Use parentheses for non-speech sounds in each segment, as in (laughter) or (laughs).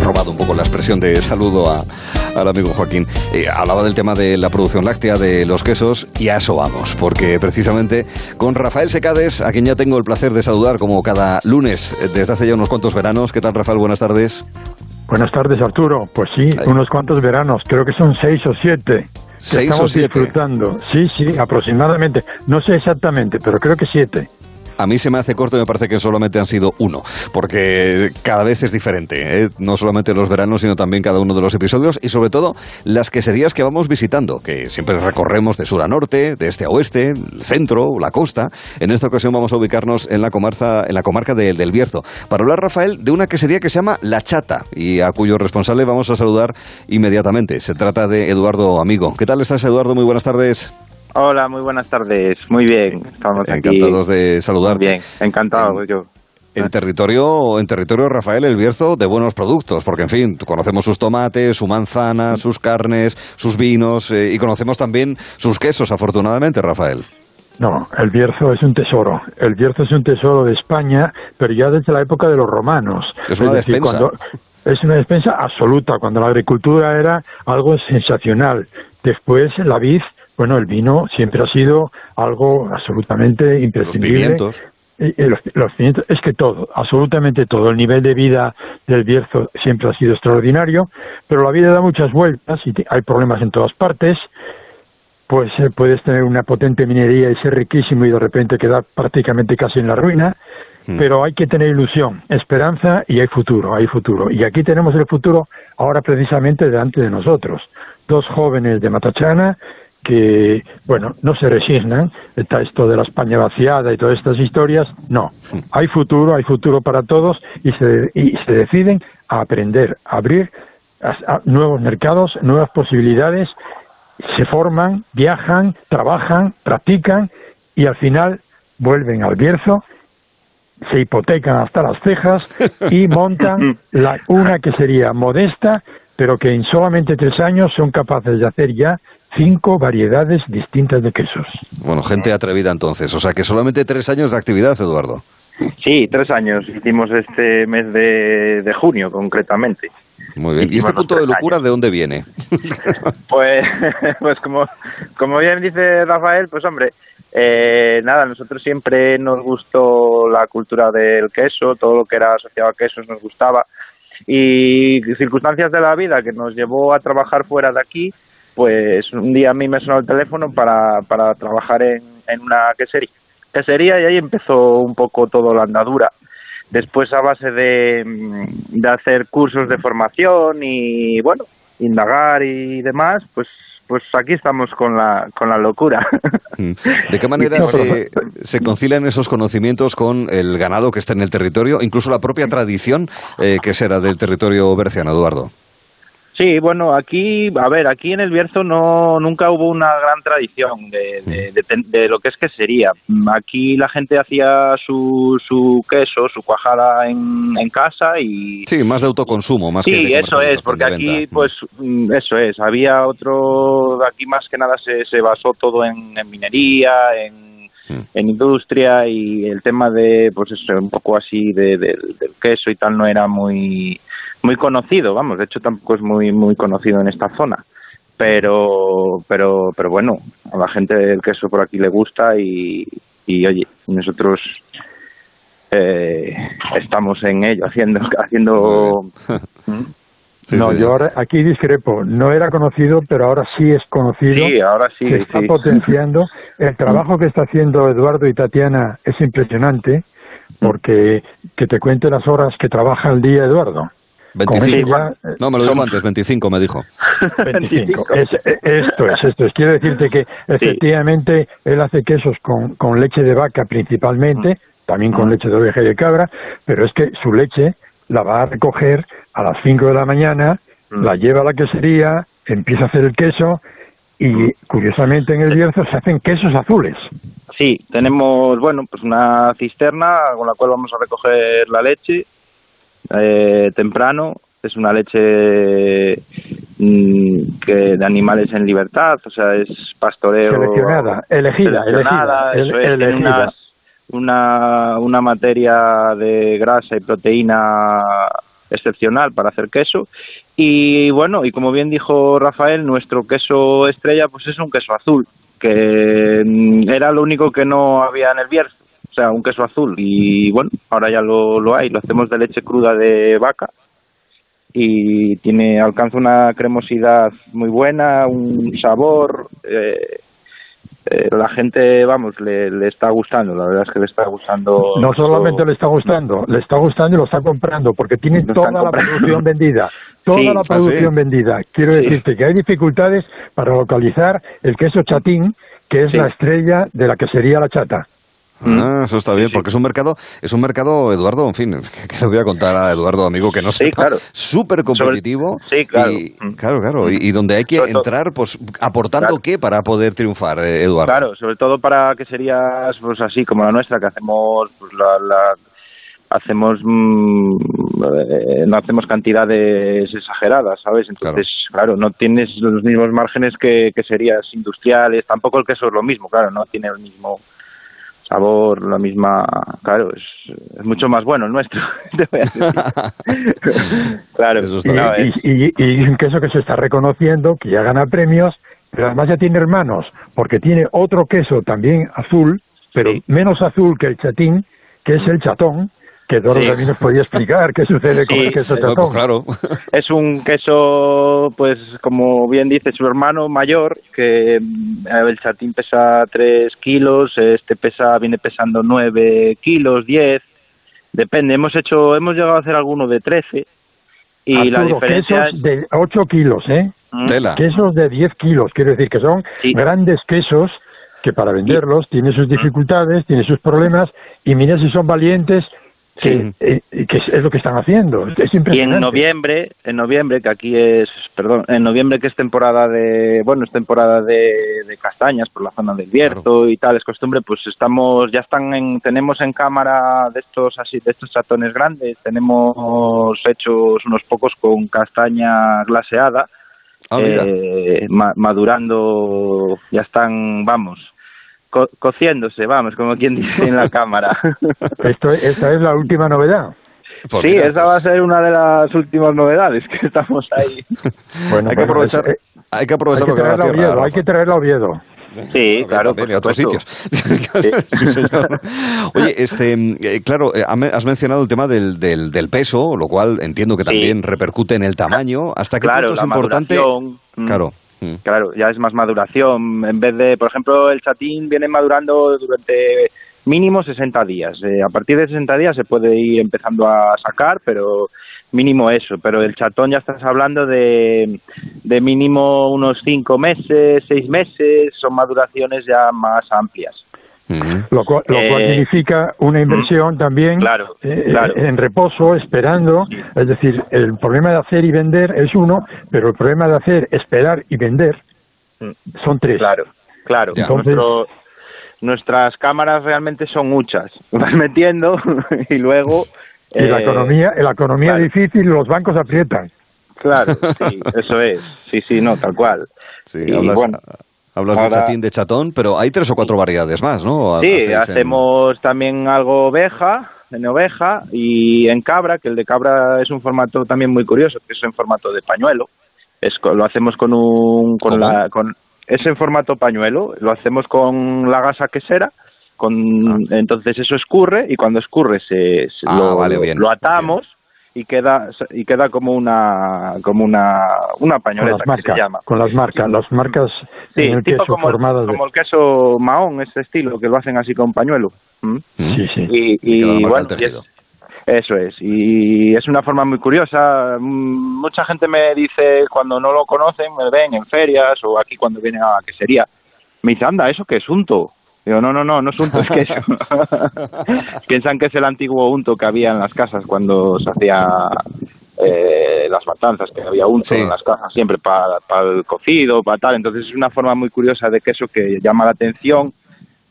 he robado un poco la expresión de saludo a, al amigo Joaquín. Eh, hablaba del tema de la producción láctea, de los quesos, y a eso vamos, porque precisamente con Rafael Secades, a quien ya tengo el placer de saludar como cada lunes desde hace ya unos cuantos veranos. ¿Qué tal, Rafael? Buenas tardes. Buenas tardes, Arturo. Pues sí, unos cuantos veranos, creo que son seis o siete. ¿Seis estamos o siete? disfrutando. Sí, sí, aproximadamente. No sé exactamente, pero creo que siete. A mí se me hace corto y me parece que solamente han sido uno, porque cada vez es diferente, ¿eh? no solamente los veranos, sino también cada uno de los episodios y sobre todo las queserías que vamos visitando, que siempre recorremos de sur a norte, de este a oeste, el centro, la costa. En esta ocasión vamos a ubicarnos en la comarca, en la comarca de- del Bierzo, para hablar, Rafael, de una quesería que se llama La Chata y a cuyo responsable vamos a saludar inmediatamente. Se trata de Eduardo Amigo. ¿Qué tal estás, Eduardo? Muy buenas tardes. Hola, muy buenas tardes. Muy bien, estamos aquí. Encantados de saludarte. Bien, encantado yo. En territorio, en territorio Rafael El Bierzo de buenos productos, porque en fin, conocemos sus tomates, su manzana, sus carnes, sus vinos eh, y conocemos también sus quesos, afortunadamente, Rafael. No, el Bierzo es un tesoro. El Bierzo es un tesoro de España, pero ya desde la época de los romanos. Es una despensa. cuando- es una despensa absoluta, cuando la agricultura era algo sensacional. Después la vid, bueno, el vino siempre ha sido algo absolutamente Los imprescindible. pimientos. Los, los pimientos, es que todo, absolutamente todo. El nivel de vida del Bierzo siempre ha sido extraordinario, pero la vida da muchas vueltas y hay problemas en todas partes. Pues eh, puedes tener una potente minería y ser riquísimo y de repente quedar prácticamente casi en la ruina, Mm. pero hay que tener ilusión, esperanza y hay futuro, hay futuro. Y aquí tenemos el futuro ahora precisamente delante de nosotros. Dos jóvenes de Matachana que, bueno, no se resignan, está esto de la España vaciada y todas estas historias, no, hay futuro, hay futuro para todos y se, y se deciden a aprender, a abrir a- a nuevos mercados, nuevas posibilidades, se forman, viajan, trabajan, practican y al final vuelven al Bierzo, se hipotecan hasta las cejas y montan (laughs) la, una que sería modesta, pero que en solamente tres años son capaces de hacer ya cinco variedades distintas de quesos. Bueno, gente atrevida entonces, o sea que solamente tres años de actividad, Eduardo. Sí, tres años hicimos este mes de, de junio, concretamente. Muy bien. ¿Y este punto de locura años. de dónde viene? (laughs) Pues, (laughs) pues como, como bien dice Rafael, pues hombre, eh, nada, nosotros siempre nos gustó la cultura del queso, todo lo que era asociado a quesos nos gustaba y circunstancias de la vida que nos llevó a trabajar fuera de aquí, pues un día a mí me sonó el teléfono para, para trabajar en, en una quesería. quesería y ahí empezó un poco todo la andadura. Después a base de, mm, de hacer cursos de formación y bueno, indagar y demás, pues pues aquí estamos con la con la locura. (laughs) Mm. ¿De qué manera (laughs) se, se concilian esos conocimientos con el ganado que está en el territorio, incluso la propia tradición eh, que será del territorio berciano, Eduardo? Sí, bueno, aquí, a ver, aquí en el Bierzo no nunca hubo una gran tradición de, de, de de lo que es quesería. Aquí la gente hacía su, su queso, su cuajada en, en casa y Sí, más de autoconsumo, más que sí, de eso es, porque de aquí, pues, mm, eso es. Había otro, aquí más que nada se, se basó todo en, en minería, en, Mm. en industria y el tema de, pues, eso, un poco así de, del- del queso y tal no era muy, muy conocido, vamos. De hecho, tampoco es muy, muy conocido en esta zona. Pero, pero, pero bueno, a la gente el queso por aquí le gusta y, y oye, nosotros eh, estamos en ello, haciendo, (laughs) haciendo ¿Mm? Sí, no, sí. yo ahora aquí discrepo. No era conocido, pero ahora sí es conocido. Sí, ahora sí, se está sí. potenciando. El trabajo que está haciendo Eduardo y Tatiana es impresionante, porque que te cuente las horas que trabaja al día Eduardo. Con 25. ella, eh, No, me lo dijo antes, 25 me dijo. (laughs) 25. Es- eh, esto es, esto es. Quiero decirte que efectivamente él hace quesos con, con leche de vaca principalmente, también con leche de oveja y de cabra, pero es que su leche la va a recoger a las 5 de la mañana, Mm. la lleva a la quesería, empieza a hacer el queso y curiosamente en el Bierzo se hacen quesos azules. Sí, tenemos, bueno, pues una cisterna con la cual vamos a recoger la leche eh, temprano. Es una leche mm, que de animales en libertad, o sea, es pastoreo. Seleccionada, elegida, seleccionada, elegida, eso es, tiene unas- una, una materia de grasa y proteína excepcional para hacer queso. Y bueno, y como bien dijo Rafael, nuestro queso estrella pues es un queso azul, que mm, era lo único que no había en el Bierzo, o sea, un queso azul. Y bueno, ahora ya lo, lo hay, lo hacemos de leche cruda de vaca y tiene alcanza una cremosidad muy buena, un sabor. Eh, eh, la gente, vamos, le, le, está gustando, la verdad es que le está gustando. No solamente le está gustando, le está gustando y lo está comprando, porque tiene toda la producción vendida, toda la producción vendida. Quiero decirte que hay dificultades para localizar el queso chatín, que es la estrella de la que sería la chata. Ah, eso está bien, porque es un mercado, es un mercado, Eduardo, en fin, (laughs) que le voy a contar a Eduardo, amigo, que no sé, claro. súper competitivo. sí, claro. Y, claro, claro, y, donde hay que entrar, pues, aportando qué para poder triunfar, eh, Eduardo. Claro, sobre todo para que serías, pues, así como la nuestra, que hacemos, pues, la, la hacemos mmm, eh, no hacemos cantidades exageradas, ¿sabes? Entonces, claro. claro, no tienes los mismos márgenes que, que serías industriales, tampoco el queso es lo mismo, claro, no tiene el mismo sabor, la misma, claro, es, es mucho más bueno el nuestro. (laughs) (laughs) claro, Eso está y, y, y, un queso que se está reconociendo, que ya gana premios, pero además ya tiene hermanos, porque tiene otro queso también azul, pero sí. menos azul que el chatín, que es el chatón, que Eduardo sí. también nos podía explicar qué sucede con sí, el queso chatón. Pues claro. (laughs) Es un queso, pues como bien dice su hermano mayor, que el chatín pesa 3 kilos, este pesa viene pesando 9 kilos, 10, depende. Hemos hecho, hemos llegado a hacer alguno de 13 y Arturo, la diferencia quesos de 8 kilos, ¿eh? ¿Mm? Tela. Quesos de 10 kilos, quiero decir que son Sí. grandes quesos que para venderlos tienen sus dificultades, tienen sus problemas y mira si son valientes que, eh, que es, es, lo que están haciendo. Es y en noviembre, en noviembre, que aquí es, perdón, en noviembre que es temporada de, bueno, es temporada de, de castañas por la zona del Bierzo claro. y tal, es costumbre, pues estamos, ya están en, tenemos en cámara de estos así, de estos chatones grandes, tenemos hechos unos pocos con castaña glaseada, Ah, eh, ma madurando, ya están, vamos, co cociéndose, vamos, como quien dice en la (laughs) cámara. Esto, esa es la última novedad. Pues sí, mira, esa va a ser una de las últimas novedades que estamos ahí. (laughs) bueno, hay, que aprovechar, eh, hay que aprovechar hay que lo que da la tierra. Oviedo, hay que traerlo a Oviedo. Sí, claro. También, y a otros sitios. (laughs) Sí. sí, Oye, este, eh, claro, eh, has mencionado el tema del, del, del, peso, lo cual entiendo que también sí. repercute en el tamaño. ¿Hasta qué claro, punto es importante? Claro. Claro, ya es más maduración. En vez de, por ejemplo, el chatín viene madurando durante mínimo 60 días. Eh, a partir de 60 días se puede ir empezando a sacar, pero mínimo eso. Pero el chatón ya estás hablando de, de mínimo unos 5 meses, 6 meses, son maduraciones ya más amplias. Uh -huh. Lo cual, lo cual eh, significa una inversión también claro, eh, claro. en reposo, esperando. Sí. Es decir, el problema de hacer y vender es uno, pero el problema de hacer, esperar y vender son tres. Claro, claro. Entonces, Nuestro, nuestras cámaras realmente son muchas. (laughs) Vas metiendo y luego... Y la economía, la economía claro. difícil, los bancos aprietan. Claro, sí, (laughs) eso es. Sí, sí, no, tal cual. Sí, y, hablas, bueno, hablas ahora, de chatín de chatón, pero hay tres o cuatro variedades más, ¿no? Sí, hacemos en... también algo oveja, en oveja y en cabra, que el de cabra es un formato también muy curioso, que es en formato de pañuelo. Es, lo hacemos con un... Con la, con, es en formato pañuelo, lo hacemos con la gasa quesera, con ah. entonces eso escurre y cuando escurre se, se ah, lo, vale, bien, lo, atamos bien. Y queda y queda como una como una una pañoleta con las marcas, que se llama con las marcas las marcas sí, en el tipo queso como, formadas como el queso mahón ese estilo que lo hacen así con pañuelo ¿Mm? sí sí y, y bueno y es, eso es, y es una forma muy curiosa. Mucha gente me dice, cuando no lo conocen, me ven en ferias o aquí cuando vienen a la quesería, me dice, anda, ¿eso qué es unto? Digo, no, no, no, no es unto, (laughs) es queso. (laughs) Piensan que es el antiguo unto que había en las casas cuando se hacía eh, las matanzas, que había unto sí. en las casas siempre para pa el cocido, para tal. Entonces es una forma muy curiosa de queso que llama la atención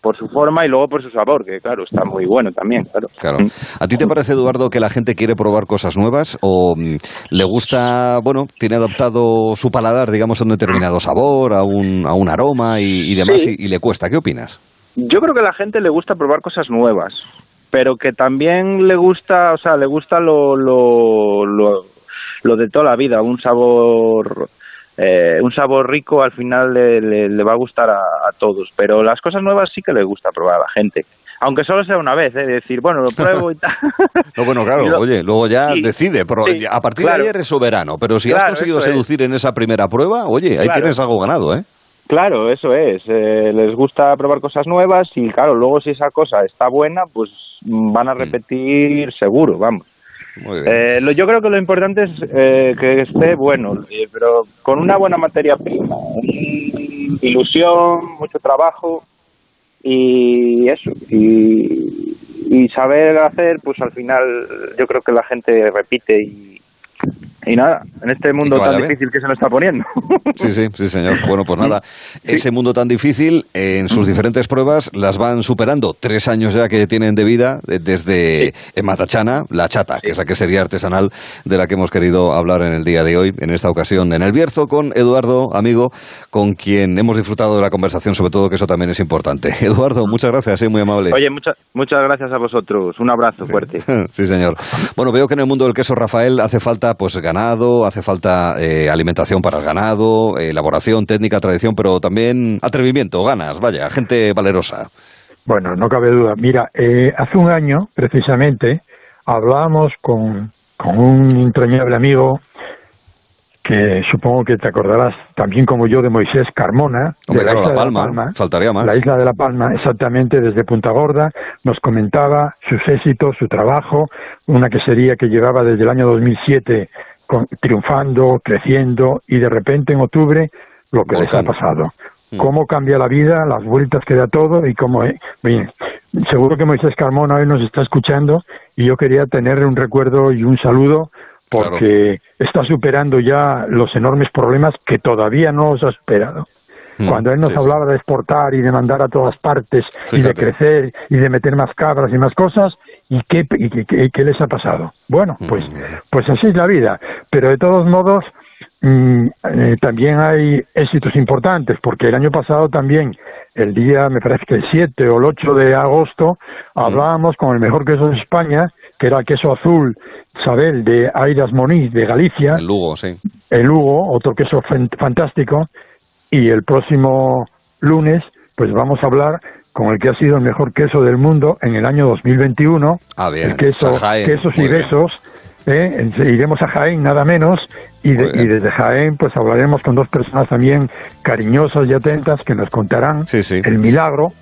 por su forma y luego por su sabor, que claro, está muy bueno también, claro. Claro. ¿A ti te parece, Eduardo, que la gente quiere probar cosas nuevas o mm, le gusta, bueno, tiene adaptado su paladar, digamos, a un determinado sabor, a un, a un aroma y, y demás, sí. y, y, le cuesta? ¿Qué opinas? Yo creo que a la gente le gusta probar cosas nuevas. pero que también le gusta, o sea, le gusta lo, lo, lo, lo de toda la vida, un sabor eh, un sabor rico al final le, le, va a gustar a, todos, pero las cosas nuevas sí que le gusta probar a la gente. Aunque solo sea una vez, ¿eh? decir, bueno, lo pruebo y tal. (laughs) no, bueno, claro, (laughs) oye, luego ya decide, pero a partir de ayer es soberano, pero si has conseguido seducir en esa primera prueba, oye, ahí tienes algo ganado, ¿eh? Claro, eso es. Eh, les gusta probar cosas nuevas y, claro, luego si esa cosa está buena, pues van a mm. repetir seguro, vamos. Eh, yo creo que lo importante es eh, que esté bueno, eh, pero con una buena materia prima, ilusión, mucho trabajo y eso. Y, y saber hacer, pues al final yo creo que la gente repite y, y nada, en este mundo tan difícil que se nos está poniendo. (laughs) Sí, sí, sí, señor. Bueno, pues nada, ese mundo tan difícil, en sus diferentes pruebas, las van superando. Tres años ya que tienen de vida, desde Matachana, la chata, que es la que sería artesanal de la que hemos querido hablar en el día de hoy, en esta ocasión en el Bierzo, con Eduardo, amigo, con quien hemos disfrutado de la conversación, sobre todo que eso también es importante. (laughs) Eduardo, muchas gracias, muy amable. Oye, muchas muchas gracias a vosotros. Un abrazo fuerte. (laughs) sí, señor. Bueno, veo que en el mundo del queso, Rafael, hace falta pues ganado, hace falta eh, alimentación para el ganado, elaboración, técnica, tradición, pero también atrevimiento, ganas, vaya, gente valerosa. Bueno, no cabe duda. Mira, eh, hace un año, precisamente, hablábamos con, con un entrañable amigo que supongo que te acordarás también como yo de Moisés Carmona, de la isla de La Palma, faltaría más. La isla de La Palma, exactamente desde Punta Gorda, nos comentaba sus éxitos, su trabajo, una quesería que llevaba desde el año 2007 triunfando, creciendo y de repente en octubre lo que les ha pasado. Hmm. Cómo cambia la vida, las vueltas que da todo y cómo... Eh, bien, seguro que Moisés Carmona hoy nos está escuchando y yo quería tenerle un recuerdo y un saludo porque está superando ya los enormes problemas que todavía no os ha superado. Hmm. Cuando él nos hablaba de exportar y de mandar a todas partes y de crecer y de meter más cabras y más cosas, ¿y qué, qué, les ha pasado? Bueno, hmm. pues, pues así es la vida. Pero de todos modos, mm, eh, también hay éxitos importantes, porque el año pasado también, el día, me parece que el 7 o el 8 de agosto, hmm. hablábamos con el mejor queso de España, que era queso azul Sabel de Airas Moniz de Galicia. El Lugo, sí. El Lugo, otro queso fantástico. Y el próximo lunes, pues vamos a hablar con el que ha sido el mejor queso del mundo en el año 2021. Ah, bien. El queso, quesos y besos. ¿eh? Iremos a Jaén, nada menos. Y, y, desde Jaén, pues hablaremos con dos personas también cariñosas y atentas que nos contarán el milagro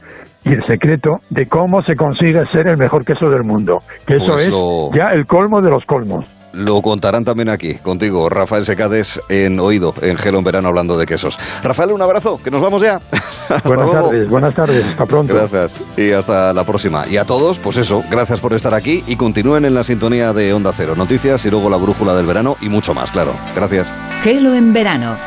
y el secreto de cómo se consigue ser el mejor queso del mundo. Que eso pues es ya el colmo de los colmos. Lo contarán también aquí, contigo, Rafael Secades, en Oído, en Gelo en Verano, hablando de quesos. Rafael, un abrazo, que nos vamos ya. (laughs) buenas tardes, buenas tardes, hasta pronto. Gracias, y hasta la próxima. Y a todos, pues eso, gracias por estar aquí y continúen en la sintonía de Onda Cero. Noticias y luego la brújula del verano y mucho más, claro. Gracias. Gelo en Verano